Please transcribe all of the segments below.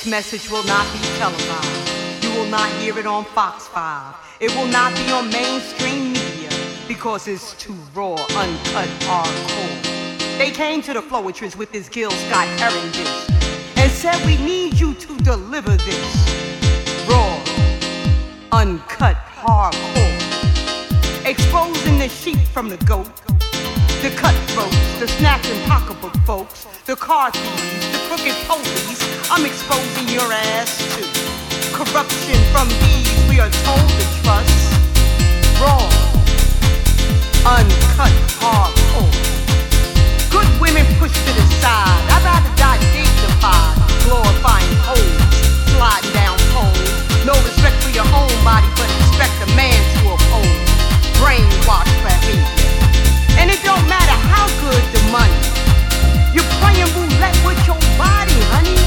This message will not be televised. You will not hear it on Fox 5. It will not be on mainstream media because it's too raw, uncut, hardcore. They came to the Floetress with this Gil Scott Heron disc and said we need you to deliver this raw, uncut, hardcore. Exposing the sheep from the goat, the cutthroats, the snatching pocketbook folks, the car thieves, crooked police. I'm exposing your ass to corruption from these we are told to trust. Raw, uncut, hardcore. Good women pushed to the side. I'd rather die dignified, glorifying hoes, sliding down poles. No respect for your own body, but respect a man to uphold. Brainwashed behavior. And it don't matter how good the money. You're playing roulette with your body, honey.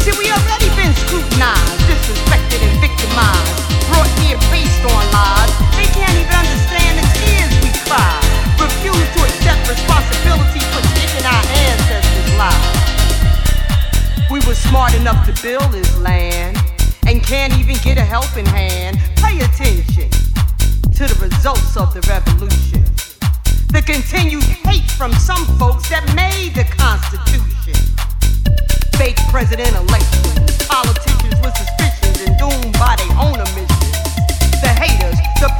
See, we already been scrutinized, disrespected, and victimized. Brought here based on lies. They can't even understand the tears we cry. Refuse to accept responsibility for taking our ancestors' lives. We were smart enough to build this land and can't even get a helping hand. Pay attention to the results of the revolution. The continued hate from some folks that made the Constitution. Fake president elections, politicians with suspicions and doomed by their own omissions. The haters, the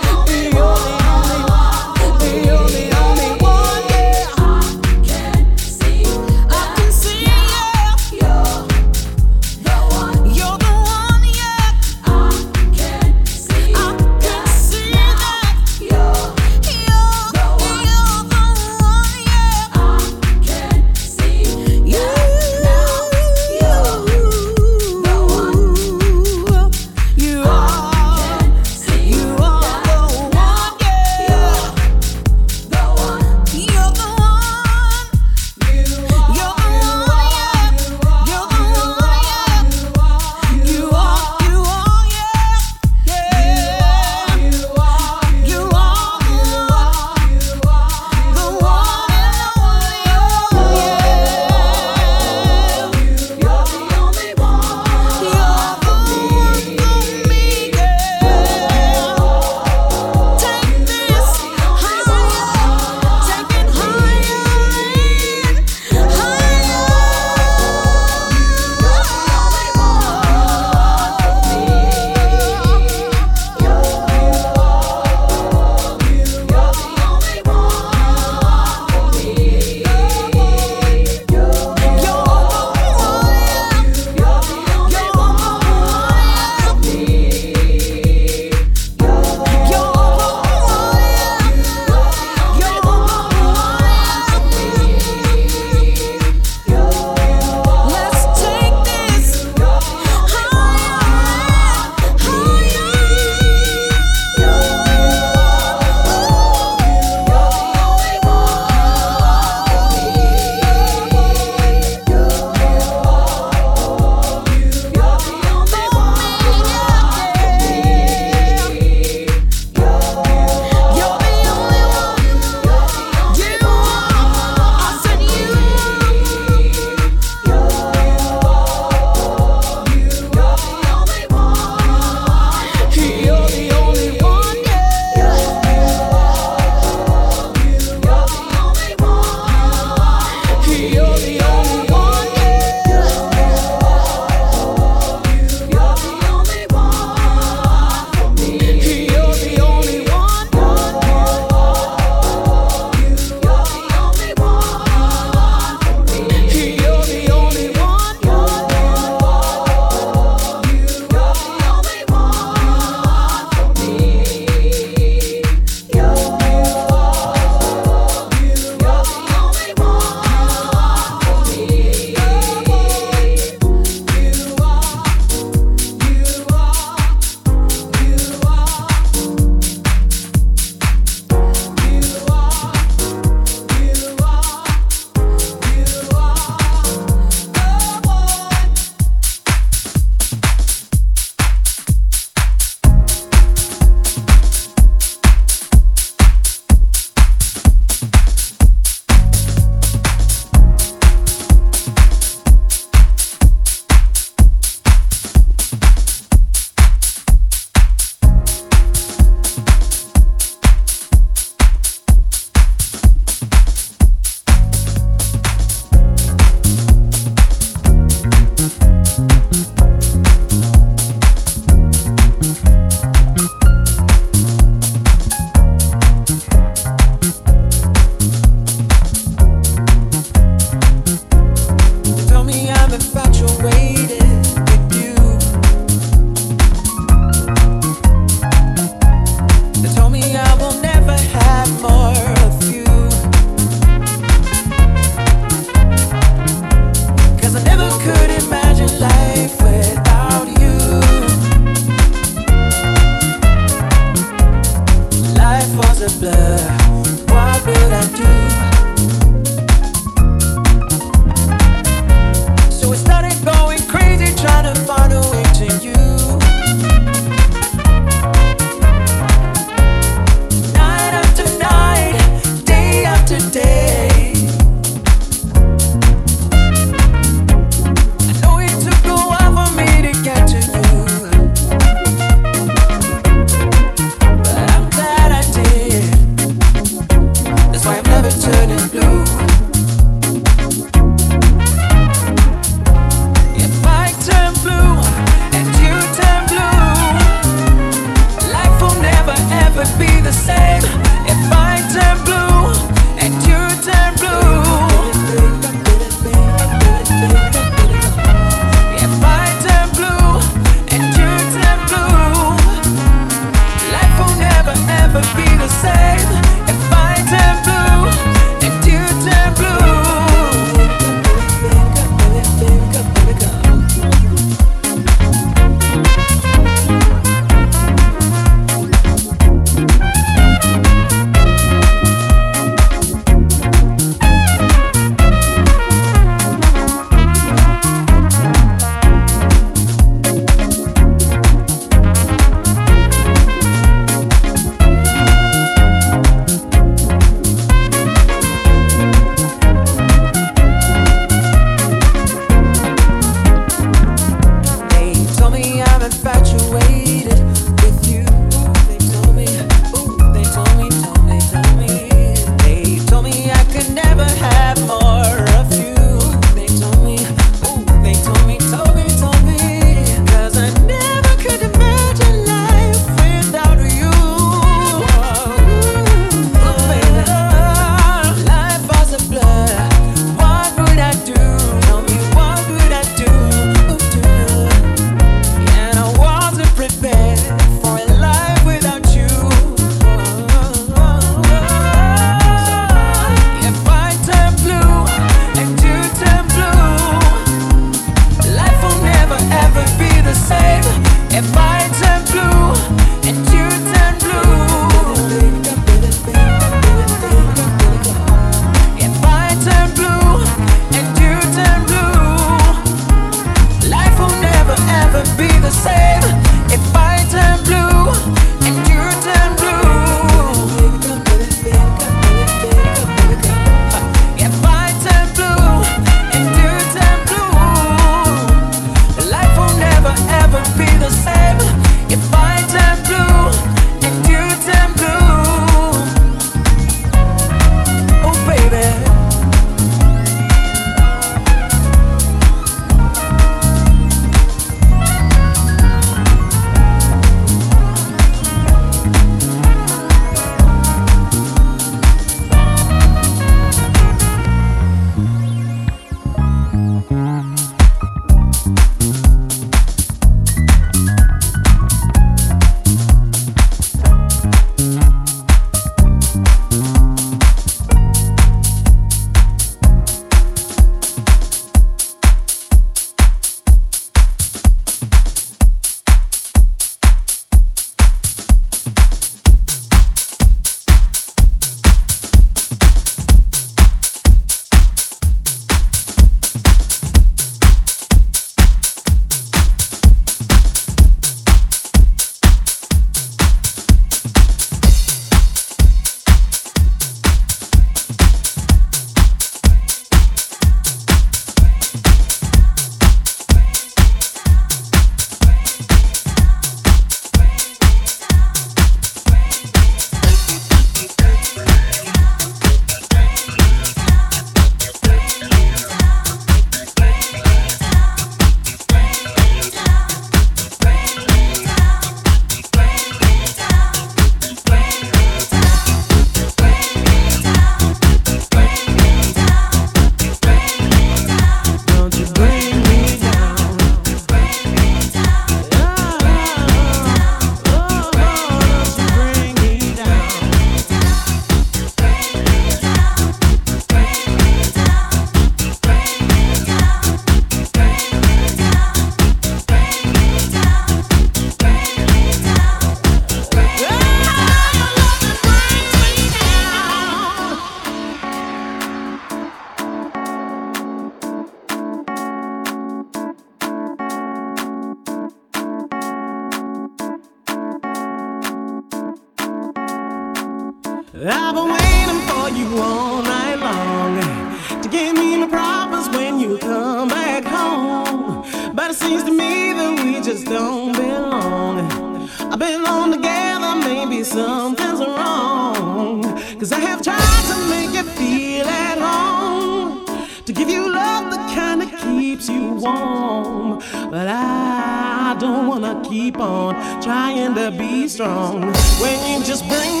just bring